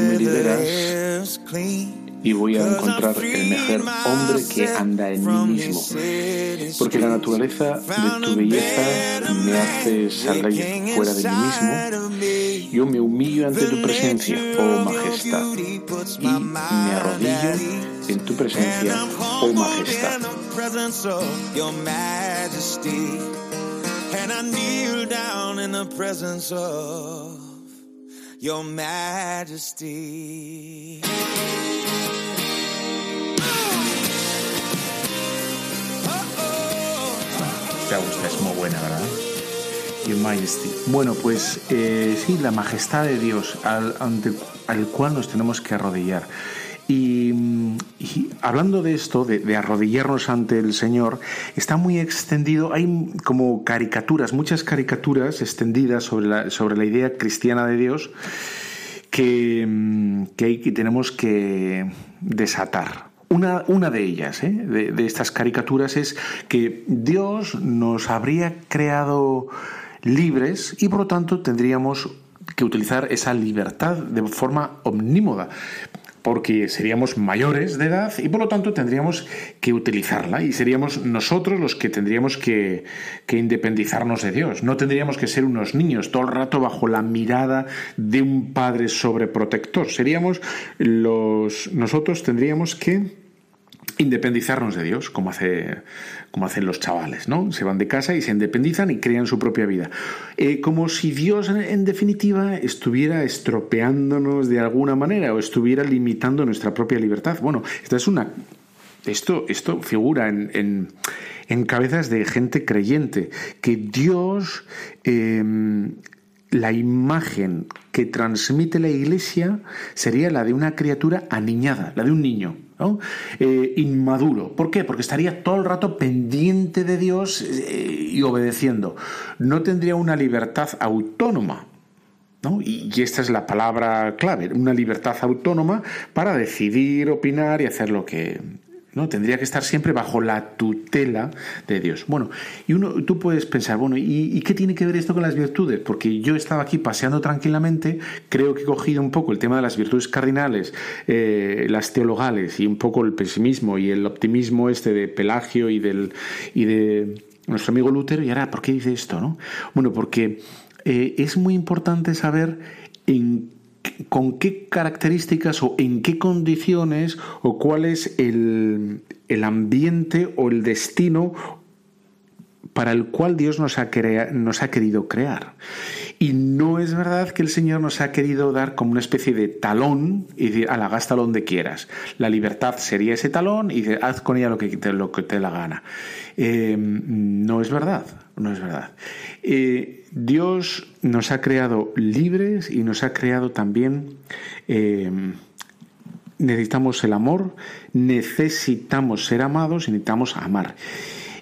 me liberas y voy a encontrar el mejor hombre que anda en mí mismo. Porque la naturaleza de tu belleza me hace salir fuera de mí mismo. Yo me humillo ante tu presencia, oh majestad, y me arrodillo en tu presencia, oh majestad. And I kneel down in the presence of your majesty. Te gusta, es muy buena, ¿verdad? Your Majesty. Bueno, pues eh, sí, la majestad de Dios al, ante, al cual nos tenemos que arrodillar. Y, hablando de esto, de, arrodillarnos ante el Señor, está muy extendido, hay como caricaturas, muchas caricaturas extendidas sobre la, sobre la idea cristiana de Dios que, que, tenemos que desatar. Una, una, de ellas, ¿eh? de, estas caricaturas, es que Dios nos habría creado libres y por lo tanto tendríamos que utilizar esa libertad de forma omnímoda porque seríamos mayores de edad y por lo tanto tendríamos que utilizarla y seríamos nosotros los que tendríamos que, independizarnos de Dios. No tendríamos que ser unos niños todo el rato bajo la mirada de un padre sobreprotector. Seríamos los nosotros tendríamos que independizarnos de Dios, como, hace, como hacen los chavales, ¿no? Se van de casa y se independizan y crean su propia vida. Eh, como si Dios, en definitiva, estuviera estropeándonos de alguna manera o estuviera limitando nuestra propia libertad. Bueno, esto es una... Esto, esto figura en, en, cabezas de gente creyente, que Dios... Em, la imagen que transmite la iglesia sería la de una criatura aniñada, la de un niño. Eh, inmaduro. ¿Por qué? Porque estaría todo el rato pendiente de Dios eh, y obedeciendo. No tendría una libertad autónoma. Y, y esta es la palabra clave, una libertad autónoma para decidir, opinar y hacer lo que, ¿no? Tendría que estar siempre bajo la tutela de Dios. Bueno, y uno, tú puedes pensar, bueno, ¿y, qué tiene que ver esto con las virtudes? Porque yo estaba aquí paseando tranquilamente, creo que he cogido un poco el tema de las virtudes cardinales, eh, las teologales y un poco el pesimismo y el optimismo este de Pelagio y, del, y de nuestro amigo Lutero, y ahora, ¿por qué dice esto? No? Bueno, porque eh, es muy importante saber en con qué características o en qué condiciones o cuál es el, ambiente o el destino para el cual Dios nos ha, nos ha, querido crear. Y no es verdad que el Señor nos ha querido dar como una especie de talón y decir, la gasta donde quieras. La libertad sería ese talón y haz con ella lo que te, lo que te la gana. Eh, no es verdad, no es verdad. Eh, Dios nos ha creado libres y nos ha creado también... Eh, necesitamos el amor, necesitamos ser amados y necesitamos amar.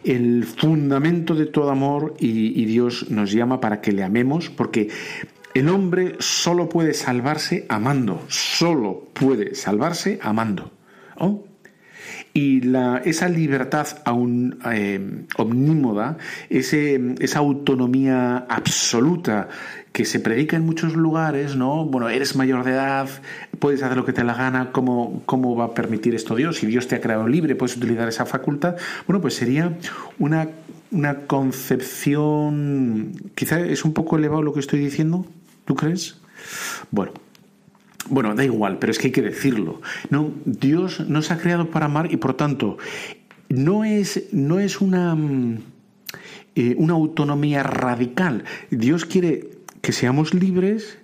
El fundamento de todo amor y, Dios nos llama para que le amemos porque el hombre solo puede salvarse amando, solo puede salvarse amando. Y esa libertad aún eh, omnímoda, ese, esa autonomía absoluta que se predica en muchos lugares, ¿no? Bueno, eres mayor de edad, puedes hacer lo que te la gana, ¿cómo, ¿cómo va a permitir esto Dios? Si Dios te ha creado libre, puedes utilizar esa facultad. Bueno, pues sería una, una concepción, quizá es un poco elevado lo que estoy diciendo, ¿tú crees? Bueno, bueno, da igual, pero es que hay que decirlo. No, Dios nos ha creado para amar y por tanto no es, no es una, mm, eh, una autonomía radical. Dios quiere que seamos libres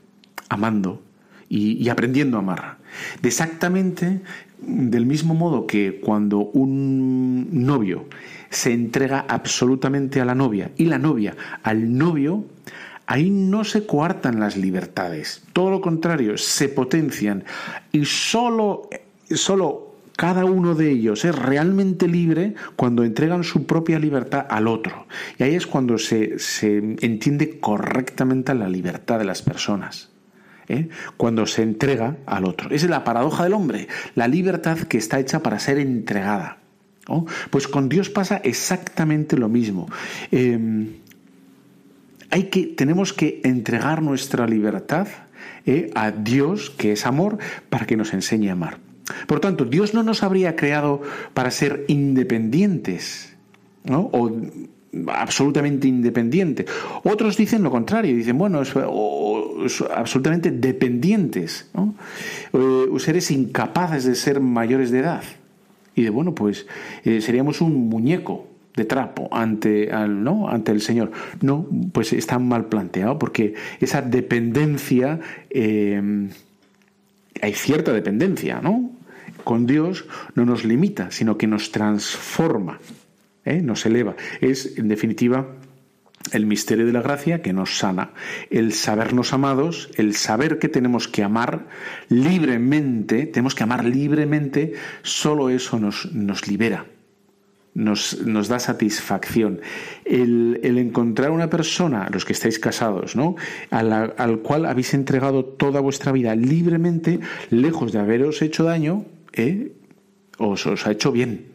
amando y, aprendiendo a amar. Exactamente del mismo modo que cuando un novio se entrega absolutamente a la novia y la novia al novio, Ahí no se coartan las libertades, todo lo contrario, se potencian y solo, solo cada uno de ellos es realmente libre cuando entregan su propia libertad al otro. Y ahí es cuando se, entiende correctamente la libertad de las personas. ¿eh? Cuando se entrega al otro. Esa es la paradoja del hombre, la libertad que está hecha para ser entregada. Pues con Dios pasa exactamente lo mismo. Em, hay que, tenemos que entregar nuestra libertad eh, a Dios, que es amor, para que nos enseñe a amar. Por tanto, Dios no nos habría creado para ser independientes, ¿no? O absolutamente independientes. Otros dicen lo contrario, dicen, bueno, es, absolutamente dependientes, ¿no? Eh, seres incapaces de ser mayores de edad. Y de, bueno, pues eh, seríamos un muñeco de trapo ante, al, ¿no? ante el Señor. No, pues está mal planteado porque esa dependencia, eh, hay cierta dependencia, ¿no? Con Dios no nos limita, sino que nos transforma, ¿eh? nos eleva. Es, en definitiva, el misterio de la gracia que nos sana, el sabernos amados, el saber que tenemos que amar libremente, tenemos que amar libremente, solo eso nos, nos libera nos, nos da satisfacción. El, encontrar una persona, los que estáis casados, ¿no? al cual habéis entregado toda vuestra vida libremente, lejos de haberos hecho daño, ¿eh? os, os ha hecho bien.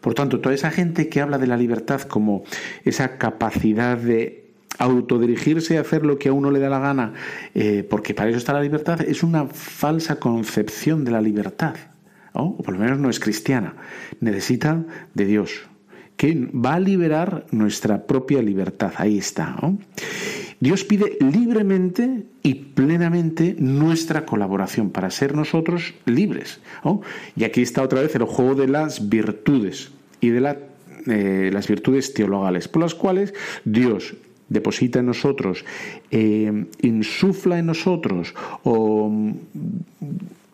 Por tanto, toda esa gente que habla de la libertad como esa capacidad de autodirigirse a hacer lo que a uno le da la gana, eh, porque para eso está la libertad, es una falsa concepción de la libertad o por lo menos no es cristiana, necesita de Dios, que va a liberar nuestra propia libertad. Ahí está. Dios pide libremente y plenamente nuestra colaboración para ser nosotros libres. Y aquí está otra vez el juego de las virtudes y de eh, las virtudes teologales, por las cuales Dios deposita en nosotros, eh, insufla en nosotros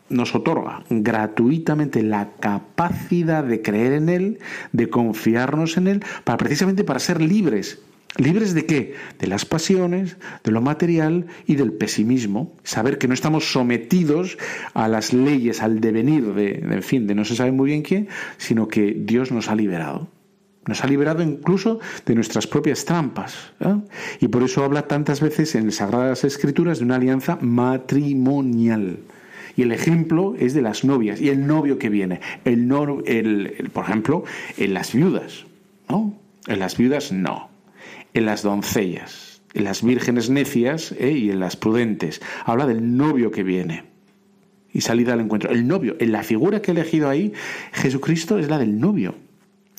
nos otorga gratuitamente la capacidad de creer en Él, de confiarnos en Él, para precisamente para ser libres. ¿Libres de qué? De las pasiones, de lo material y del pesimismo. Saber que no estamos sometidos a las leyes, al devenir de, en fin, de no se sabe muy bien quién, sino que Dios nos ha liberado. Nos ha liberado incluso de nuestras propias trampas. ¿eh? Y por eso habla tantas veces en las Sagradas Escrituras de una alianza matrimonial. Y el ejemplo es de las novias y el novio que viene. El, el, por ejemplo, en las viudas. ¿no? En las viudas no. En las doncellas, en las vírgenes necias ¿eh? y en las prudentes. Habla del novio que viene. Y salida al encuentro. El novio, en la figura que he elegido ahí, Jesucristo es la del novio.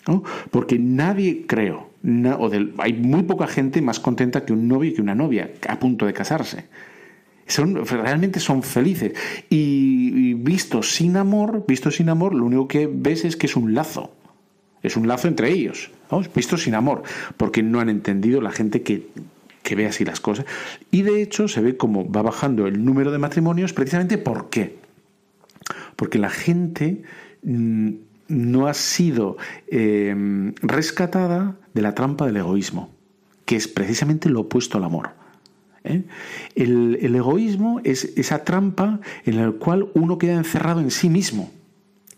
¿no? Porque nadie, creo, hay muy poca gente más contenta que un novio y que una novia a punto de casarse son, realmente son felices. Y, visto sin amor, visto sin amor, lo único que ves es que es un lazo. Es un lazo entre ellos, visto sin amor, porque no han entendido la gente que, que ve así las cosas. Y de hecho se ve como va bajando el número de matrimonios precisamente ¿por qué? Porque la gente mm, no ha sido eh, rescatada de la trampa del egoísmo, que es precisamente lo opuesto al amor. ¿Eh? El, egoísmo es esa trampa en la cual uno queda encerrado en sí mismo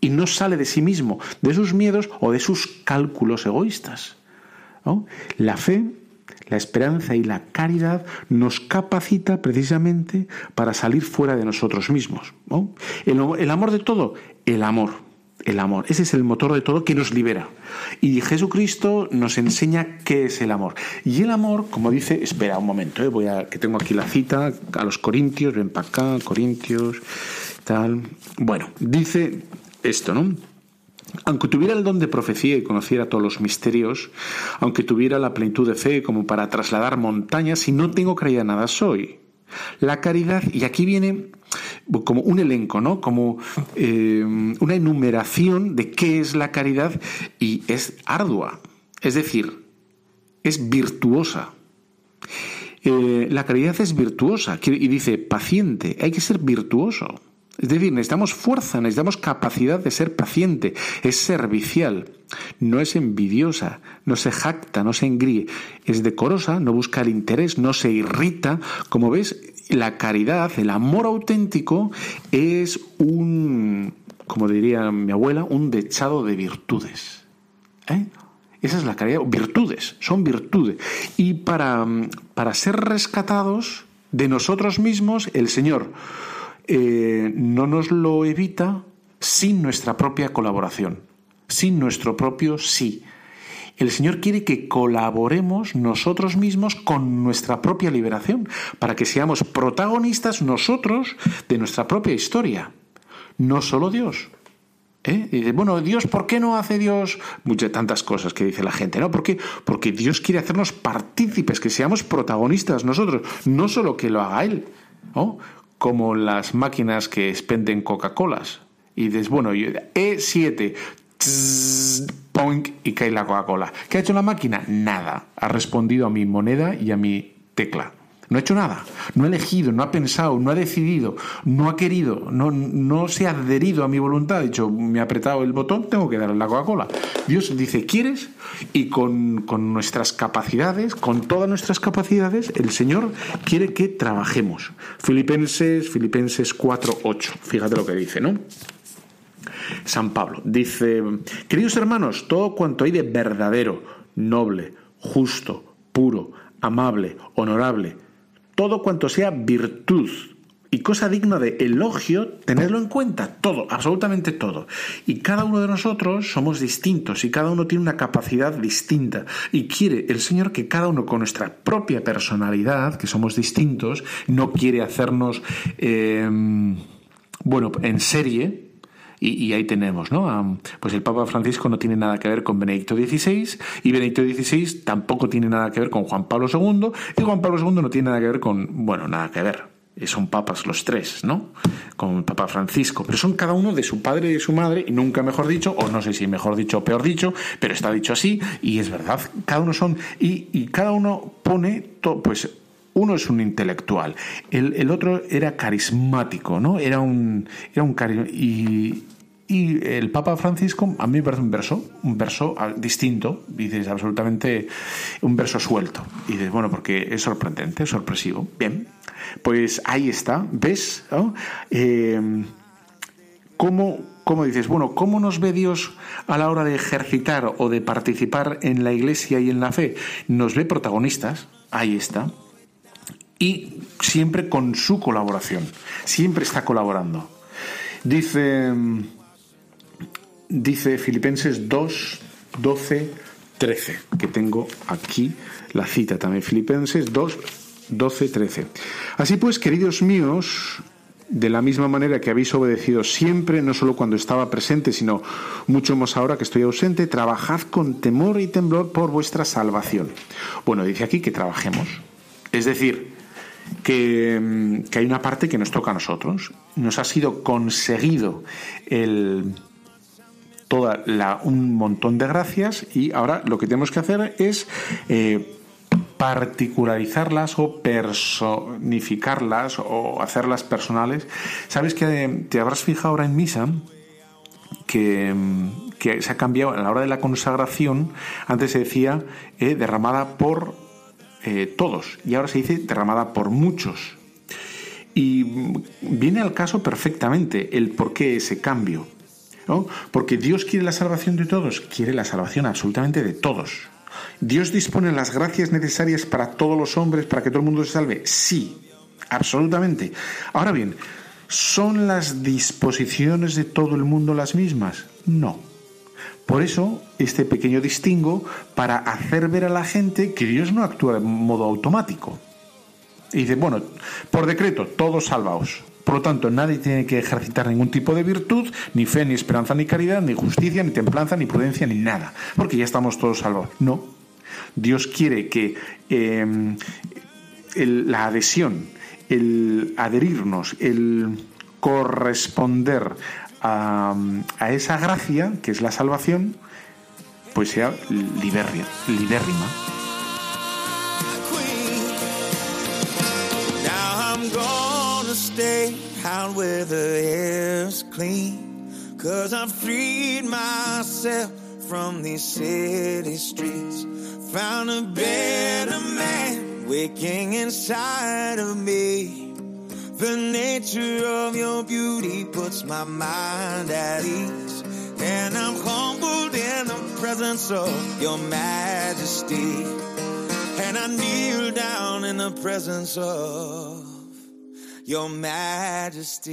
y no sale de sí mismo, de sus miedos o de sus cálculos egoístas. La fe, la esperanza y la caridad nos capacita precisamente para salir fuera de nosotros mismos. el amor de todo, el amor el amor. Ese es el motor de todo que nos libera. Y Jesucristo nos enseña qué es el amor. Y el amor, como dice, espera un momento, ¿eh? voy a, que tengo aquí la cita a los Corintios, ven para acá, Corintios, tal. Bueno, dice esto, ¿no? Aunque tuviera el don de profecía y conociera todos los misterios, aunque tuviera la plenitud de fe como para trasladar montañas, si no tengo creída nada soy. La caridad, y aquí viene como un elenco, ¿no? Como eh, una enumeración de qué es la caridad y es ardua, es decir, es virtuosa. Eh, la caridad es virtuosa y dice paciente, hay que ser virtuoso. Es decir, necesitamos fuerza, necesitamos capacidad de ser paciente, es servicial, no es envidiosa, no se jacta, no se engríe, es decorosa, no busca el interés, no se irrita. Como ves, la caridad, el amor auténtico es un, como diría mi abuela, un dechado de virtudes. ¿Eh? Esa es la caridad, virtudes, son virtudes. Y para, para ser rescatados de nosotros mismos, el Señor eh, no nos lo evita sin nuestra propia colaboración, sin nuestro propio sí. El Señor quiere que colaboremos nosotros mismos con nuestra propia liberación, para que seamos protagonistas nosotros de nuestra propia historia. No solo Dios, ¿Eh? Y dice, bueno, Dios, ¿por qué no hace Dios? Muchas tantas cosas que dice la gente, ¿no? ¿Por qué? Porque Dios quiere hacernos partícipes, que seamos protagonistas nosotros, no solo que lo haga Él, ¿no? Como las máquinas que expenden Coca-Colas. Y dices, bueno, E7, y cae la Coca-Cola. ¿Qué ha hecho la máquina? Nada. Ha respondido a mi moneda y a mi tecla. No ha hecho nada, no ha elegido, no ha pensado, no ha decidido, no ha querido, no, no se ha adherido a mi voluntad. Ha dicho, me ha apretado el botón, tengo que darle la Coca-Cola. Dios dice, ¿quieres? Y con, con nuestras capacidades, con todas nuestras capacidades, el Señor quiere que trabajemos. Filipenses, Filipenses 4.8, fíjate lo que dice, ¿no? San Pablo dice, queridos hermanos, todo cuanto hay de verdadero, noble, justo, puro, amable, honorable, todo cuanto sea virtud y cosa digna de elogio, tenedlo en cuenta, todo, absolutamente todo. Y cada uno de nosotros somos distintos y cada uno tiene una capacidad distinta. Y quiere el Señor que cada uno con nuestra propia personalidad, que somos distintos, no quiere hacernos, em, bueno, en serie, y, ahí tenemos, ¿no? pues el Papa Francisco no tiene nada que ver con Benedicto XVI y Benedicto XVI tampoco tiene nada que ver con Juan Pablo II y Juan Pablo II no tiene nada que ver con, bueno, nada que ver. Son papas los tres, ¿no? Con el Papa Francisco, pero son cada uno de su padre y de su madre, y nunca mejor dicho, o no sé si mejor dicho o peor dicho, pero está dicho así, y es verdad, cada uno son, y, y cada uno pone, pues uno es un intelectual, el, el, otro era carismático, ¿no? Era un, era un y, y el Papa Francisco, a mí me parece un verso, un verso distinto, dices absolutamente un verso suelto. Y dices, bueno, porque es sorprendente, sorpresivo. Bien, pues ahí está, ¿ves? Em, ¿cómo, ¿Cómo dices? Bueno, ¿cómo nos ve Dios a la hora de ejercitar o de participar en la iglesia y en la fe? Nos ve protagonistas, ahí está. Y siempre con su colaboración, siempre está colaborando. Dice dice Filipenses 2, 12, 13, que tengo aquí la cita también, Filipenses 2, 12, 13. Así pues, queridos míos, de la misma manera que habéis obedecido siempre, no solo cuando estaba presente, sino mucho más ahora que estoy ausente, trabajad con temor y temblor por vuestra salvación. Bueno, dice aquí que trabajemos. Es decir, que, que hay una parte que nos toca a nosotros. Nos ha sido conseguido el toda un montón de gracias y ahora lo que tenemos que hacer es eh, particularizarlas o personificarlas o hacerlas personales. ¿Sabes que te habrás fijado ahora en misa? Que, se ha cambiado a la hora de la consagración, antes se decía eh, derramada por eh, todos y ahora se dice derramada por muchos. Y viene al caso perfectamente el por qué ese cambio. Porque Dios quiere la salvación de todos, quiere la salvación absolutamente de todos. ¿Dios dispone las gracias necesarias para todos los hombres, para que todo el mundo se salve? Sí, absolutamente. Ahora bien, ¿son las disposiciones de todo el mundo las mismas? No. Por eso, este pequeño distingo para hacer ver a la gente que Dios no actúa de modo automático. Y dice, bueno, por decreto, todos salvaos. Por lo tanto, nadie tiene que ejercitar ningún tipo de virtud, ni fe, ni esperanza, ni caridad, ni justicia, ni templanza, ni prudencia, ni nada, porque ya estamos todos salvos. No. Dios quiere que em, la adhesión, el adherirnos, el corresponder a, esa gracia, que es la salvación, pues sea libérrima. Out where the air's clean. Cause I've freed myself from these city streets. Found a better man waking inside of me. The nature of your beauty puts my mind at ease. And I'm humbled in the presence of your majesty. And I kneel down in the presence of your majesty.